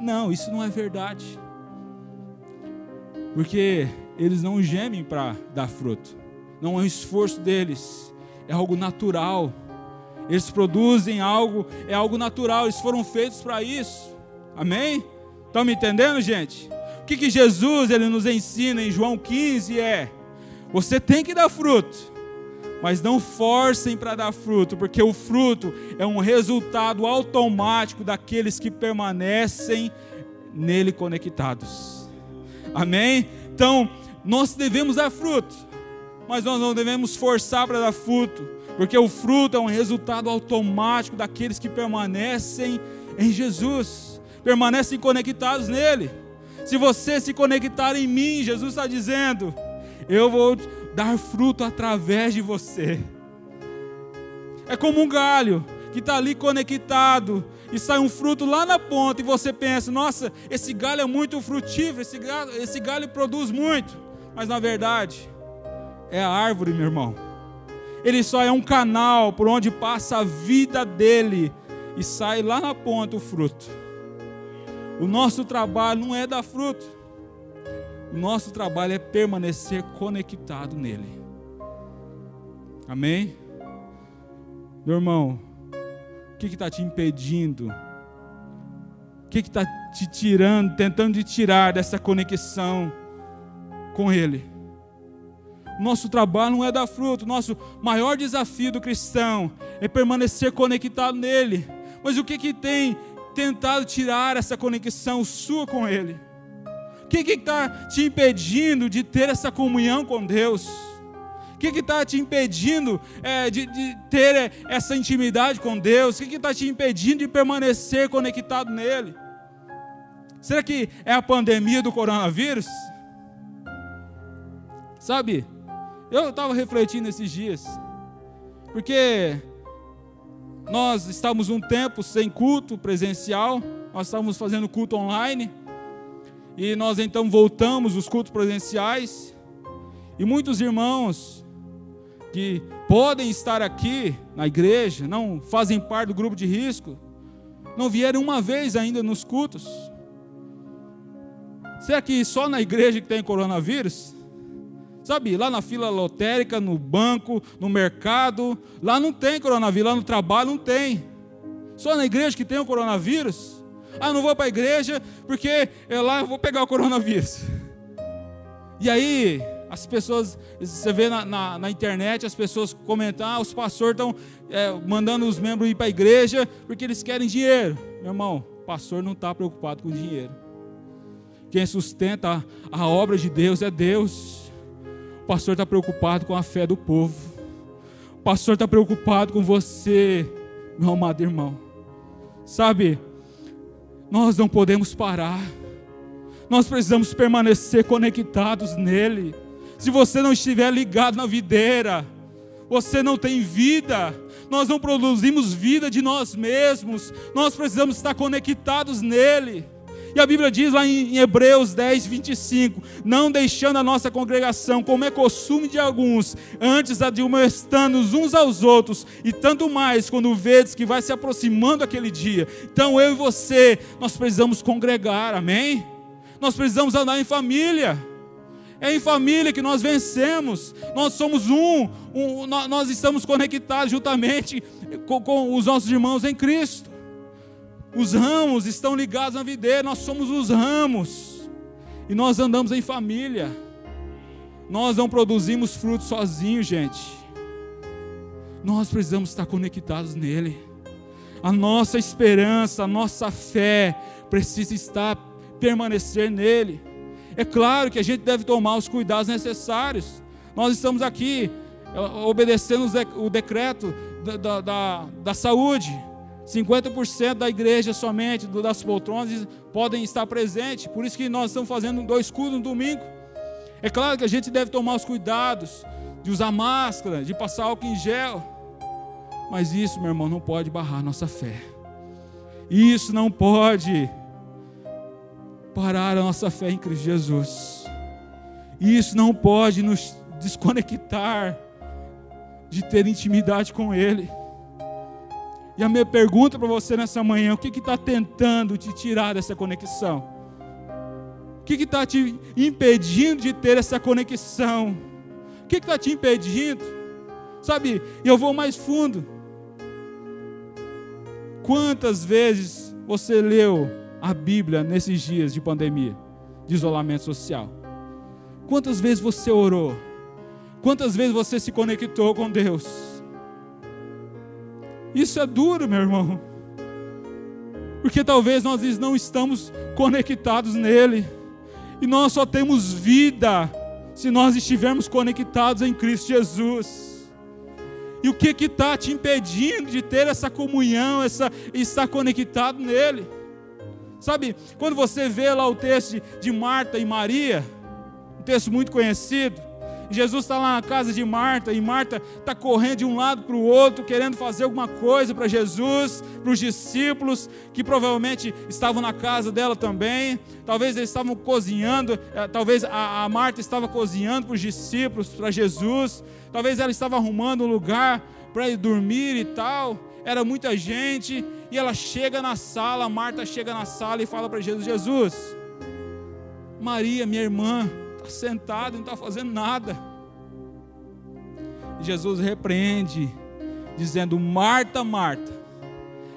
Não, isso não é verdade. Porque eles não gemem para dar fruto. Não é um esforço deles, é algo natural. Eles produzem algo, é algo natural, eles foram feitos para isso. Amém? Estão me entendendo, gente? O que, que Jesus ele nos ensina em João 15 é: você tem que dar fruto, mas não forcem para dar fruto, porque o fruto é um resultado automático daqueles que permanecem nele conectados. Amém? Então, nós devemos dar fruto, mas nós não devemos forçar para dar fruto porque o fruto é um resultado automático daqueles que permanecem em Jesus, permanecem conectados nele. Se você se conectar em mim, Jesus está dizendo: Eu vou dar fruto através de você. É como um galho que está ali conectado e sai um fruto lá na ponta e você pensa: Nossa, esse galho é muito frutífero, esse galho, esse galho produz muito. Mas na verdade, é a árvore, meu irmão ele só é um canal por onde passa a vida dele e sai lá na ponta o fruto. O nosso trabalho não é dar fruto, o nosso trabalho é permanecer conectado nele. Amém? Meu irmão, o que está te impedindo? O que está te tirando, tentando te tirar dessa conexão com Ele? Nosso trabalho não é dar fruto. Nosso maior desafio do cristão é permanecer conectado nele. Mas o que, que tem tentado tirar essa conexão sua com Ele? O que está te impedindo de ter essa comunhão com Deus? O que está te impedindo é, de, de, ter é, essa intimidade com Deus? O que está te impedindo de permanecer conectado nele? Será que é a pandemia do coronavírus? Sabe, eu estava refletindo esses dias, porque nós estávamos um tempo sem culto presencial, nós estávamos fazendo culto online, e nós então voltamos os cultos presenciais, e muitos irmãos que podem estar aqui na igreja, não fazem parte do grupo de risco, não vieram uma vez ainda nos cultos. Será que só na igreja que tem coronavírus? Sabe, lá na fila lotérica, no banco, no mercado, lá não tem coronavírus, lá no trabalho não tem. Só na igreja que tem o coronavírus? Ah, não vou para a igreja porque eu lá vou pegar o coronavírus. E aí, as pessoas, você vê na, na, na internet as pessoas comentam, ah, os pastores estão é, mandando os membros ir para a igreja porque eles querem dinheiro. Meu irmão, o pastor não está preocupado com dinheiro. Quem sustenta a, a obra de Deus é Deus. O pastor está preocupado com a fé do povo. O pastor está preocupado com você, meu amado irmão. Sabe, nós não podemos parar. Nós precisamos permanecer conectados nele. Se você não estiver ligado na videira, você não tem vida. Nós não produzimos vida de nós mesmos. Nós precisamos estar conectados nele. E a Bíblia diz lá em Hebreus 10, 25: Não deixando a nossa congregação, como é costume de alguns, antes admoestando uns aos outros, e tanto mais quando vedes que vai se aproximando aquele dia. Então eu e você, nós precisamos congregar, amém? Nós precisamos andar em família. É em família que nós vencemos. Nós somos um, um nós estamos conectados juntamente com, com, os nossos irmãos em Cristo. Os ramos estão ligados na videira, nós somos os ramos. E nós andamos em família. Nós não produzimos frutos sozinhos, gente. Nós precisamos estar conectados nele. A nossa esperança, a nossa fé precisa estar permanecer nele. É claro que a gente deve tomar os cuidados necessários. Nós estamos aqui é, obedecendo o decreto da, da, da saúde. 50% da igreja somente, das poltronas, podem estar presentes. Por isso que nós estamos fazendo dois cultos no domingo. É claro que a gente deve tomar os cuidados de usar máscara, de passar álcool em gel. Mas isso, meu irmão, não pode barrar nossa fé. Isso não pode parar a nossa fé em Cristo Jesus. Isso não pode nos desconectar de ter intimidade com Ele. E a minha pergunta para você nessa manhã: o que está tentando te tirar dessa conexão? O que está te impedindo de ter essa conexão? O que está te impedindo? Sabe, eu vou mais fundo. Quantas vezes você leu a Bíblia nesses dias de pandemia, de isolamento social? Quantas vezes você orou? Quantas vezes você se conectou com Deus? Isso é duro, meu irmão. Porque talvez nós não estamos conectados nele. E nós só temos vida se nós estivermos conectados em Cristo Jesus. E o que está te impedindo de ter essa comunhão, essa estar conectado nele? Sabe, quando você vê lá o texto de, de Marta e Maria, um texto muito conhecido, Jesus está lá na casa de Marta e Marta está correndo de um lado para o outro, querendo fazer alguma coisa para Jesus, para os discípulos que provavelmente estavam na casa dela também. Talvez eles estavam cozinhando, eh, talvez a, a Marta estava cozinhando para os discípulos, para Jesus. Talvez ela estava arrumando um lugar para ir dormir e tal. Era muita gente e ela chega na sala, Marta chega na sala e fala para Jesus: Jesus, Maria, minha irmã, está sentada, não está fazendo nada. Jesus repreende, dizendo: Marta, Marta.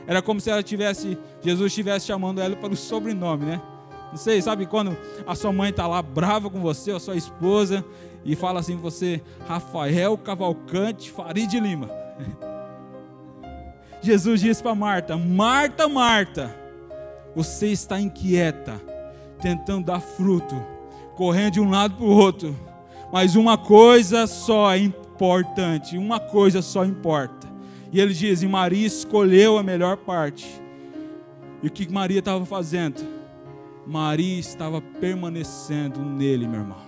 Era como se ela tivesse, Jesus estivesse chamando ela para o sobrenome, né? Não sei, sabe quando a sua mãe está lá brava com você, a sua esposa, e fala assim: você, Rafael Cavalcante Farid Lima. [laughs] Jesus disse para Marta: Marta, Marta, você está inquieta, tentando dar fruto, correndo de um lado para o outro, mas uma coisa só é importante, uma coisa só importa. E ele diz: e Maria escolheu a melhor parte. E o que Maria estava fazendo? Maria estava permanecendo nele, meu irmão.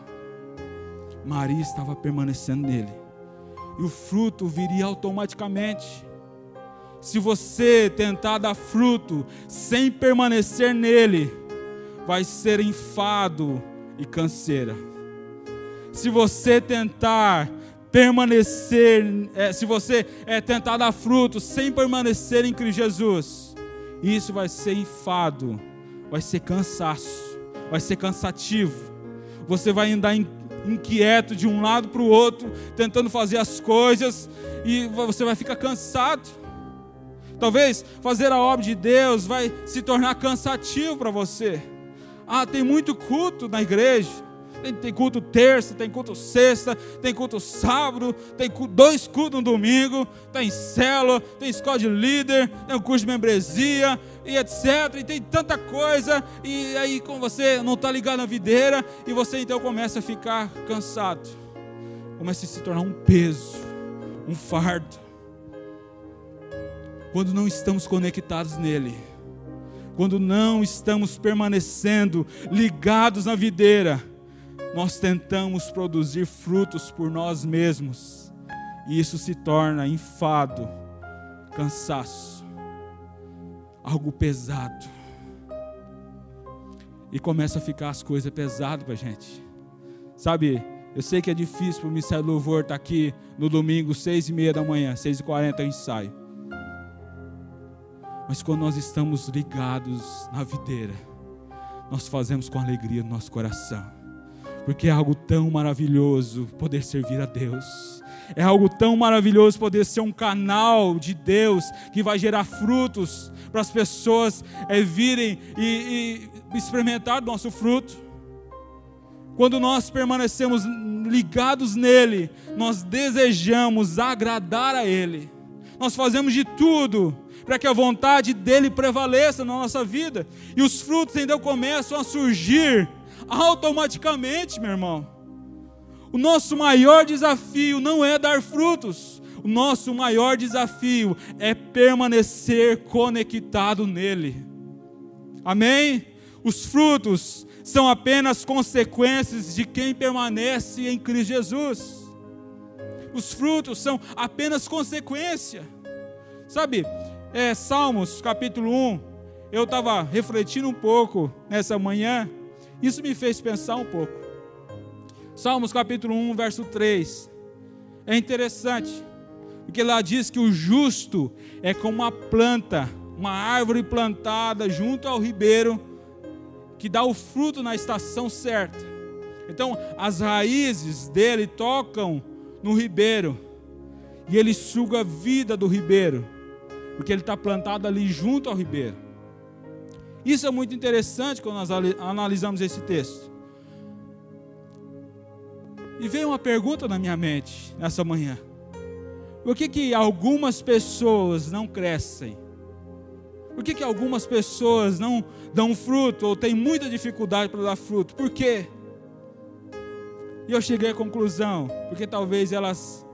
Maria estava permanecendo nele. E o fruto viria automaticamente. Se você tentar dar fruto sem permanecer nele, vai ser enfado e canseira. Se você tentar permanecer, é, se você é, tentar dar fruto sem permanecer em Cristo Jesus, isso vai ser enfado, vai ser cansaço, vai ser cansativo. Você vai andar inquieto de um lado para o outro, tentando fazer as coisas, e você vai ficar cansado. Talvez fazer a obra de Deus vai se tornar cansativo para você. Ah, tem muito culto na igreja. Tem, tem, culto terça, tem culto sexta, tem culto sábado, tem dois cultos no domingo, tem célula, tem escola de líder, tem um curso de membresia, e etc. E tem tanta coisa, e aí com você não está ligado na videira, e você então começa a ficar cansado, começa a se tornar um peso, um fardo, quando não estamos conectados nele quando não estamos permanecendo ligados na videira, nós tentamos produzir frutos por nós mesmos, e isso se torna enfado, cansaço, algo pesado. E começa a ficar as coisas pesadas para a gente. Sabe, eu sei que é difícil para o Ministério Louvor estar aqui no domingo, seis e meia da manhã, seis e quarenta eu ensaio. Mas quando nós estamos ligados na videira, nós fazemos com alegria no nosso coração. Porque é algo tão maravilhoso poder servir a Deus. É algo tão maravilhoso poder ser um canal de Deus que vai gerar frutos para as pessoas é, virem e, e experimentar do nosso fruto. Quando nós permanecemos ligados nele, nós desejamos agradar a Ele. Nós fazemos de tudo para que a vontade dele prevaleça na nossa vida. E os frutos então começam a surgir automaticamente, meu irmão. O nosso maior desafio não é dar frutos, o nosso maior desafio é permanecer conectado nele. Amém? Os frutos são apenas consequências de quem permanece em Cristo Jesus. Os frutos são apenas consequência. Sabe, é, Salmos capítulo 1, eu estava refletindo um pouco nessa manhã, isso me fez pensar um pouco. Salmos capítulo 1, verso 3. É interessante, porque lá diz que o justo é como uma planta, uma árvore plantada junto ao ribeiro, que dá o fruto na estação certa. Então, as raízes dele tocam no ribeiro, e ele suga a vida do ribeiro porque ele está plantado ali junto ao ribeiro. Isso é muito interessante quando nós analisamos esse texto. E veio uma pergunta na minha mente nessa manhã: por que, que algumas pessoas não crescem? Por que, que algumas pessoas não dão fruto ou têm muita dificuldade para dar fruto? Por quê? E eu cheguei à conclusão, porque talvez elas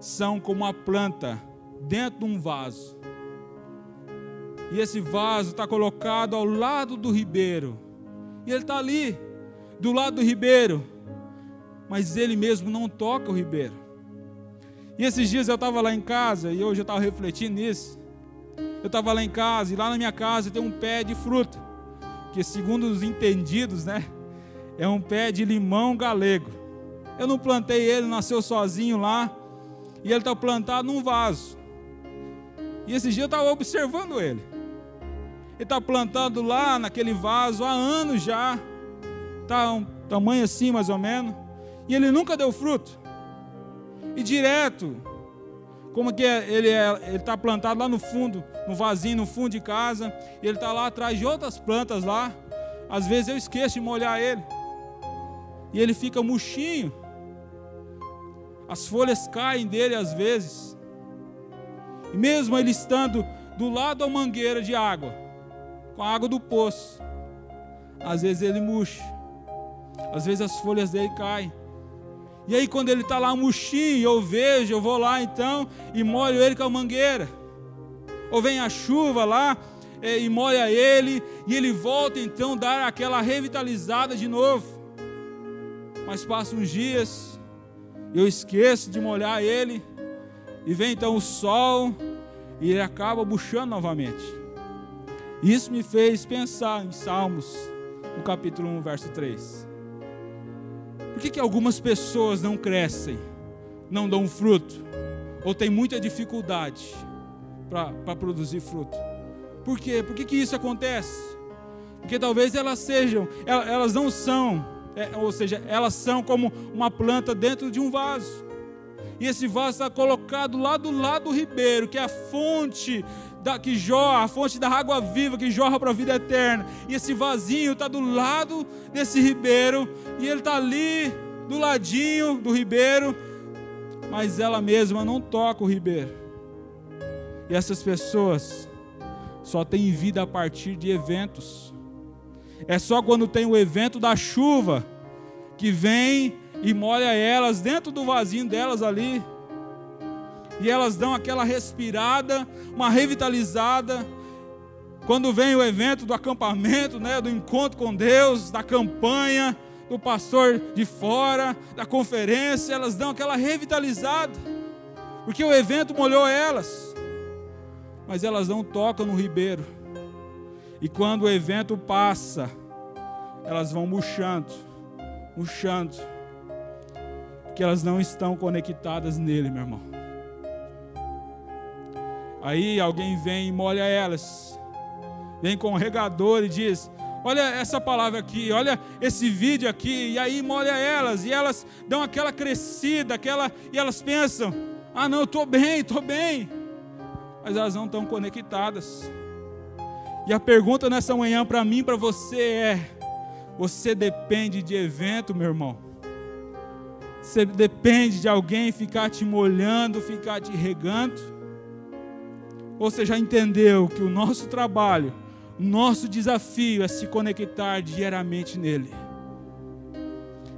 são como uma planta dentro de um vaso. E esse vaso está colocado ao lado do ribeiro. E ele está ali, do lado do ribeiro. Mas ele mesmo não toca o ribeiro. E esses dias eu estava lá em casa, e hoje eu estava refletindo nisso. Eu estava lá em casa, e lá na minha casa tem um pé de fruta. Que segundo os entendidos, né? É um pé de limão galego. Eu não plantei ele, nasceu sozinho lá. E ele está plantado num vaso. E esse dia eu estava observando ele. Ele está plantado lá naquele vaso há anos já. Está um tamanho assim mais ou menos. E ele nunca deu fruto. E direto, como que é, ele é, está plantado lá no fundo, no vasinho, no fundo de casa. Ele está lá atrás de outras plantas lá. Às vezes eu esqueço de molhar ele. E ele fica murchinho. As folhas caem dele às vezes. E mesmo ele estando do lado da mangueira de água, com a água do poço. Às vezes ele murcha, às vezes as folhas dele caem. E aí, quando ele está lá murchinho, eu vejo, eu vou lá então e molho ele com a mangueira. Ou vem a chuva lá é, e molha ele, e ele volta então dar aquela revitalizada de novo. Mas passam uns dias, eu esqueço de molhar ele, e vem então o sol, e ele acaba buchando novamente. Isso me fez pensar em Salmos, no capítulo 1, verso 3. Por que, que algumas pessoas não crescem, não dão fruto, ou têm muita dificuldade para produzir fruto? Por quê? Por que, que isso acontece? Porque talvez elas sejam, elas não são, é, ou seja, elas são como uma planta dentro de um vaso. E esse vaso está colocado lá do lado do ribeiro, que é a fonte da, que jorra, a fonte da água viva que jorra para a vida eterna. E esse vasinho está do lado desse ribeiro, e ele está ali, do ladinho do ribeiro, mas ela mesma não toca o ribeiro. E essas pessoas só têm vida a partir de eventos. É só quando tem o evento da chuva que vem e molha elas dentro do vasinho delas ali e elas dão aquela respirada, uma revitalizada. Quando vem o evento do acampamento, né, do encontro com Deus, da campanha, do pastor de fora, da conferência, elas dão aquela revitalizada, porque o evento molhou elas, mas elas não tocam no ribeiro, e quando o evento passa, elas vão murchando, murchando, porque elas não estão conectadas nele, meu irmão. Aí alguém vem e molha elas. Vem com o regador e diz: Olha essa palavra aqui, olha esse vídeo aqui, e aí molha elas, e elas dão aquela crescida, aquela, e elas pensam: Ah, não, estou bem, estou bem. Mas elas não estão conectadas. E a pergunta nessa manhã para mim, para você é: Você depende de evento, meu irmão? Você depende de alguém ficar te molhando, ficar te regando? Você já entendeu que o nosso trabalho, nosso desafio é se conectar diariamente nele?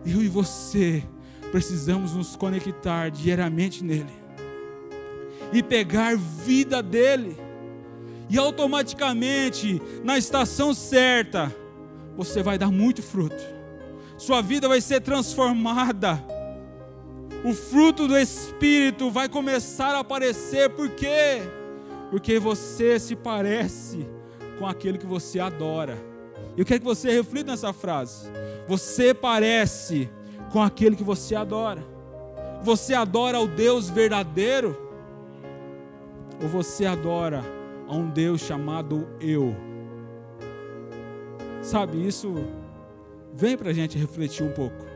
Eu e você precisamos nos conectar diariamente nele e pegar vida dele. E automaticamente, na estação certa, você vai dar muito fruto. Sua vida vai ser transformada. O fruto do Espírito vai começar a aparecer, por quê? Porque você se parece com aquele que você adora. Eu quero que você reflita nessa frase. Você parece com aquele que você adora. Você adora o Deus verdadeiro? Ou você adora a um Deus chamado eu? Sabe, isso vem para a gente refletir um pouco.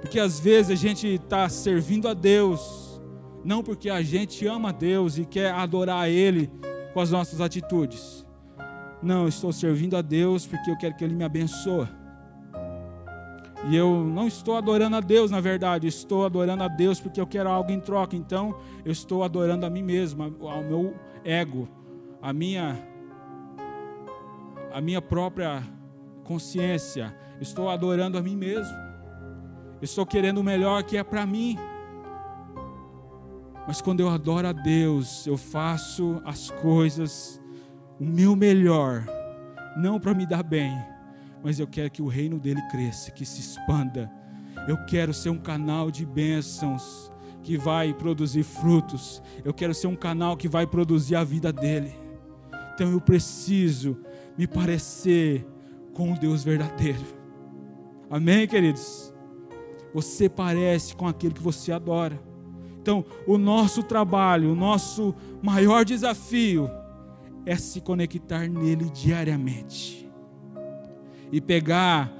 Porque às vezes a gente está servindo a Deus não porque a gente ama Deus e quer adorar Ele com as nossas atitudes. Não, estou servindo a Deus porque eu quero que Ele me abençoe. E eu não estou adorando a Deus, na verdade, estou adorando a Deus porque eu quero algo em troca. Então, eu estou adorando a mim mesmo, ao meu ego, a minha a minha própria consciência. Estou adorando a mim mesmo. Estou querendo o melhor que é para mim. Mas quando eu adoro a Deus, eu faço as coisas o meu melhor, não para me dar bem, mas eu quero que o reino dele cresça, que se expanda. Eu quero ser um canal de bênçãos que vai produzir frutos. Eu quero ser um canal que vai produzir a vida dele. Então eu preciso me parecer com o Deus verdadeiro. Amém, queridos? Você parece com aquele que você adora. Então, o nosso trabalho, o nosso maior desafio é se conectar nele diariamente. E pegar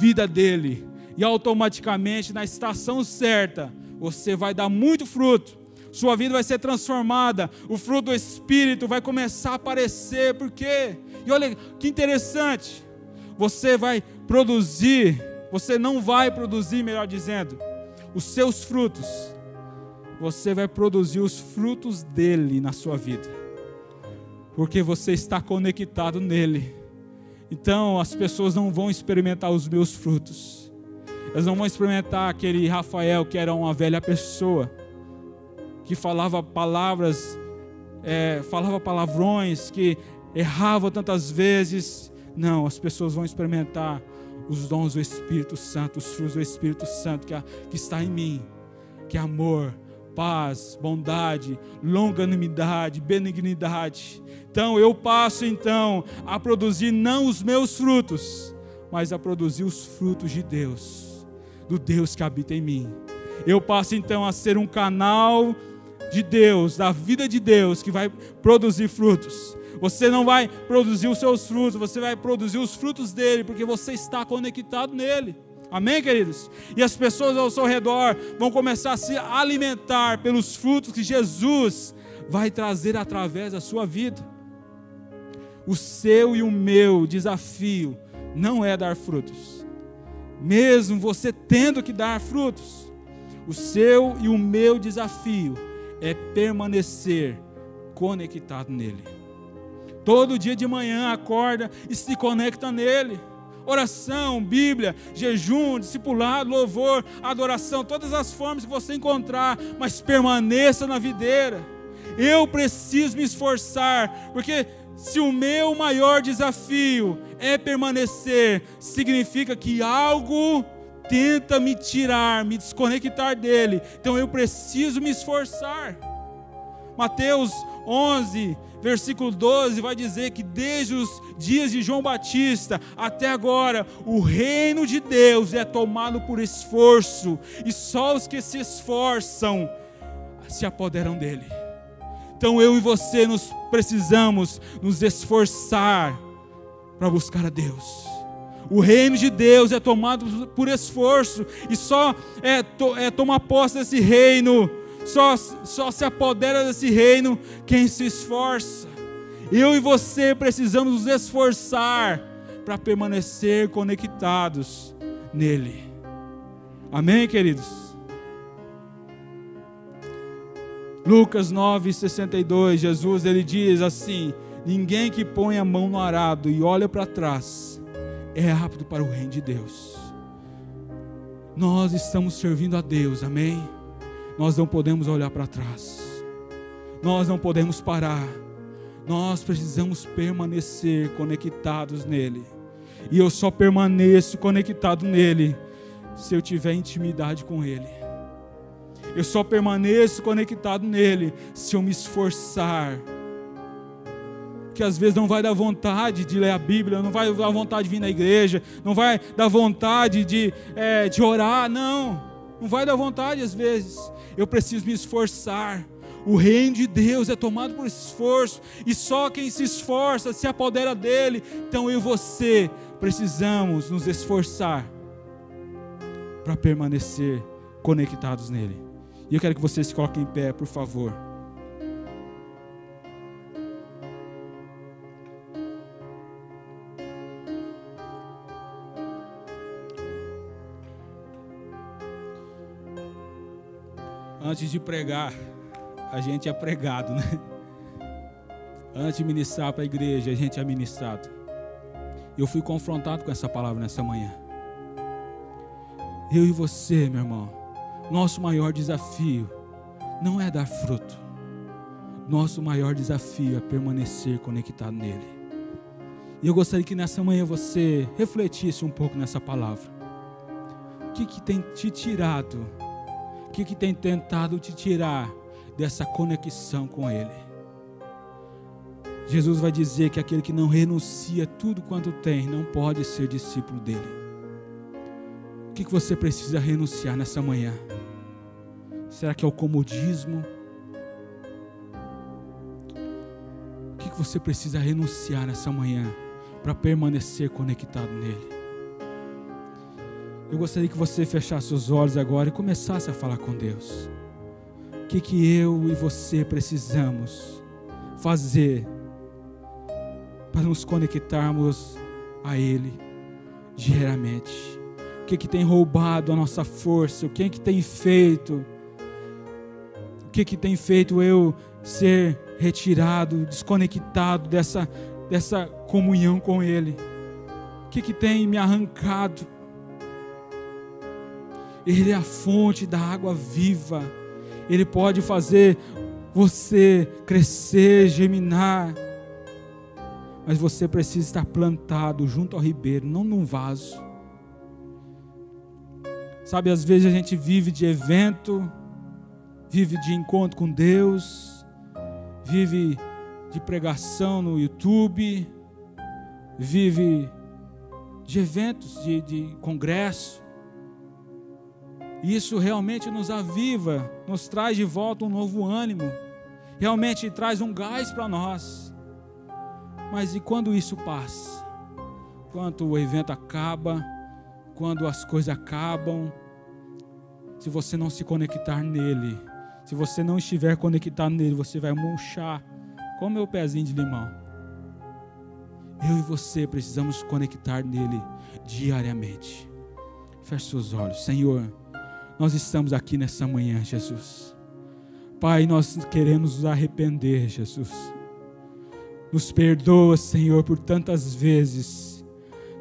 vida dele, e automaticamente, na estação certa, você vai dar muito fruto, sua vida vai ser transformada, o fruto do Espírito vai começar a aparecer, por quê? E olha que interessante, você vai produzir, você não vai produzir, melhor dizendo, os seus frutos você vai produzir os frutos dele na sua vida, porque você está conectado nele. Então as pessoas não vão experimentar os meus frutos, elas não vão experimentar aquele Rafael que era uma velha pessoa, que falava palavras, é, falava palavrões, que errava tantas vezes. Não, as pessoas vão experimentar os dons do Espírito Santo, os frutos do Espírito Santo que, que está em mim que é amor, paz, bondade, longanimidade, benignidade. Então eu passo então a produzir não os meus frutos, mas a produzir os frutos de Deus, do Deus que habita em mim. Eu passo então a ser um canal de Deus, da vida de Deus, que vai produzir frutos. Você não vai produzir os seus frutos, você vai produzir os frutos dele, porque você está conectado nele. Amém, queridos? E as pessoas ao seu redor vão começar a se alimentar pelos frutos que Jesus vai trazer através da sua vida. O seu e o meu desafio não é dar frutos, mesmo você tendo que dar frutos. O seu e o meu desafio é permanecer conectado nele. Todo dia de manhã acorda e se conecta nele oração, Bíblia, jejum, discipulado, louvor, adoração, todas as formas que você encontrar, mas permaneça na videira. Eu preciso me esforçar, porque se o meu maior desafio é permanecer, significa que algo tenta me tirar, me desconectar dele. Então eu preciso me esforçar. Mateus 11, versículo 12 vai dizer que desde os dias de João Batista até agora, o reino de Deus é tomado por esforço, e só os que se esforçam se apoderam dele. Então eu e você nos precisamos nos esforçar para buscar a Deus. O reino de Deus é tomado por esforço, e só é, é tomar posse desse reino só, só se apodera desse reino quem se esforça. Eu e você precisamos nos esforçar para permanecer conectados nele. Amém, queridos? Lucas 9:62, Jesus ele diz assim: Ninguém que põe a mão no arado e olha para trás é apto para o reino de Deus. Nós estamos servindo a Deus, amém? Nós não podemos olhar para trás, nós não podemos parar, nós precisamos permanecer conectados nele. E eu só permaneço conectado nele se eu tiver intimidade com ele. Eu só permaneço conectado nele se eu me esforçar. Que às vezes não vai dar vontade de ler a Bíblia, não vai dar vontade de vir na igreja, não vai dar vontade de, é, de orar, não. Não vai dar vontade às vezes eu preciso me esforçar. O reino de Deus é tomado por esforço, e só quem se esforça se apodera dele. Então eu e você precisamos nos esforçar para permanecer conectados nele. E eu quero que vocês se coloquem em pé, por favor. Antes de pregar, a gente é pregado, né? Antes de ministrar para a igreja, a gente é ministrado. Eu fui confrontado com essa palavra nessa manhã. Eu e você, meu irmão, nosso maior desafio não é dar fruto. Nosso maior desafio é permanecer conectado nele. E eu gostaria que nessa manhã você refletisse um pouco nessa palavra. O que, que tem te tirado que, que tem tentado te tirar dessa conexão com Ele? Jesus vai dizer que aquele que não renuncia tudo quanto tem não pode ser discípulo dele. O que, que você precisa renunciar nessa manhã? Será que é o comodismo? O que, que você precisa renunciar nessa manhã para permanecer conectado nele? Eu gostaria que você fechasse os olhos agora e começasse a falar com Deus. O que, que eu e você precisamos fazer para nos conectarmos a Ele diariamente? O que, que tem roubado a nossa força? O que, que tem feito? O que, que tem feito eu ser retirado, desconectado dessa, dessa comunhão com Ele? O que, que tem me arrancado? Ele é a fonte da água viva. Ele pode fazer você crescer, germinar. Mas você precisa estar plantado junto ao ribeiro, não num vaso. Sabe, às vezes a gente vive de evento vive de encontro com Deus, vive de pregação no YouTube, vive de eventos, de, de congresso. Isso realmente nos aviva, nos traz de volta um novo ânimo, realmente traz um gás para nós. Mas e quando isso passa? Quando o evento acaba, quando as coisas acabam, se você não se conectar nele, se você não estiver conectado nele, você vai murchar como meu pezinho de limão. Eu e você precisamos conectar nele diariamente. Feche seus olhos, Senhor. Nós estamos aqui nessa manhã, Jesus. Pai, nós queremos nos arrepender, Jesus. Nos perdoa, Senhor, por tantas vezes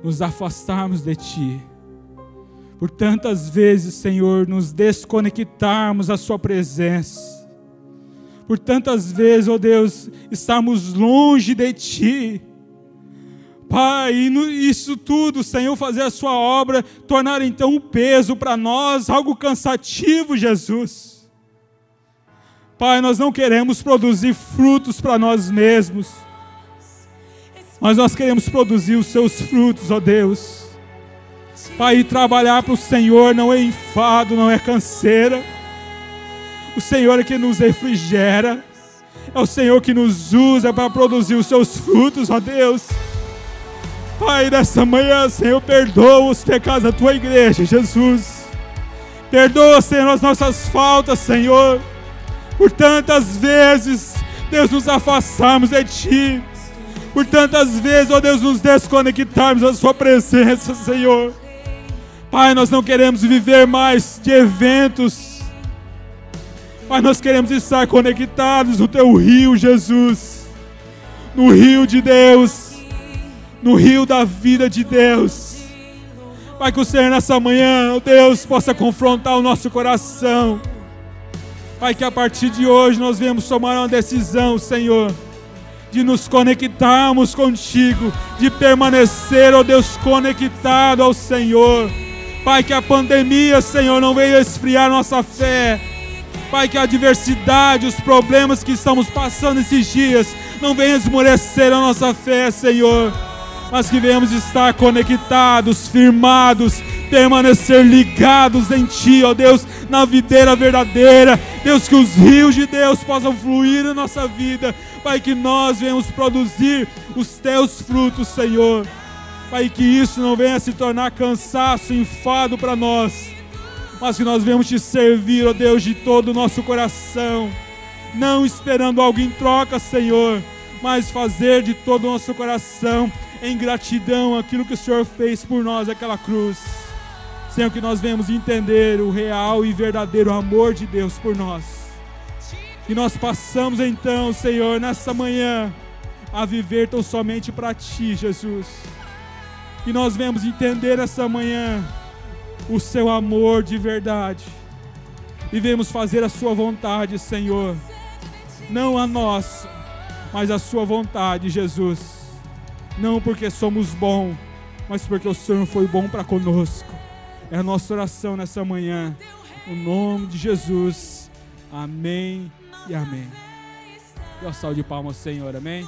nos afastarmos de Ti. Por tantas vezes, Senhor, nos desconectarmos da Sua presença. Por tantas vezes, ó oh Deus, estarmos longe de Ti Pai, isso tudo, Senhor, fazer a Sua obra, tornar então um peso para nós, algo cansativo, Jesus. Pai, nós não queremos produzir frutos para nós mesmos, mas nós queremos produzir os Seus frutos, ó Deus. Pai, trabalhar para o Senhor não é enfado, não é canseira. O Senhor é que nos refrigera, é o Senhor que nos usa para produzir os Seus frutos, ó Deus. Pai, nessa manhã, Senhor, perdoa os pecados da tua igreja, Jesus. Perdoa, Senhor, as nossas faltas, Senhor. Por tantas vezes, Deus, nos afastamos de Ti. Por tantas vezes, ó Deus, nos desconectarmos da Sua presença, Senhor. Pai, nós não queremos viver mais de eventos. Pai, nós queremos estar conectados no Teu rio, Jesus. No rio de Deus no rio da vida de Deus. Pai, que o Senhor nessa manhã, oh Deus, possa confrontar o nosso coração. Pai, que a partir de hoje nós venhamos tomar uma decisão, Senhor, de nos conectarmos contigo, de permanecer, ó oh Deus, conectado ao Senhor. Pai, que a pandemia, Senhor, não venha esfriar nossa fé. Pai, que a adversidade, os problemas que estamos passando esses dias, não venham esmorecer a nossa fé, Senhor mas que venhamos estar conectados, firmados, permanecer ligados em Ti, ó Deus, na videira verdadeira. Deus, que os rios de Deus possam fluir na nossa vida, Pai, que nós venhamos produzir os Teus frutos, Senhor. Pai, que isso não venha se tornar cansaço, enfado para nós, mas que nós venhamos Te servir, ó Deus, de todo o nosso coração, não esperando algo em troca, Senhor, mas fazer de todo o nosso coração em gratidão aquilo que o Senhor fez por nós aquela cruz. Senhor, que nós venhamos entender o real e verdadeiro amor de Deus por nós. Que nós passamos então, Senhor, nessa manhã, a viver tão somente para Ti, Jesus. Que nós venhamos entender essa manhã o Seu amor de verdade. E venhamos fazer a Sua vontade, Senhor. Não a nossa, mas a Sua vontade, Jesus não porque somos bons, mas porque o Senhor foi bom para conosco. É a nossa oração nessa manhã. No nome de Jesus. Amém e amém. Dê uma salva de palmas, Senhor. Amém.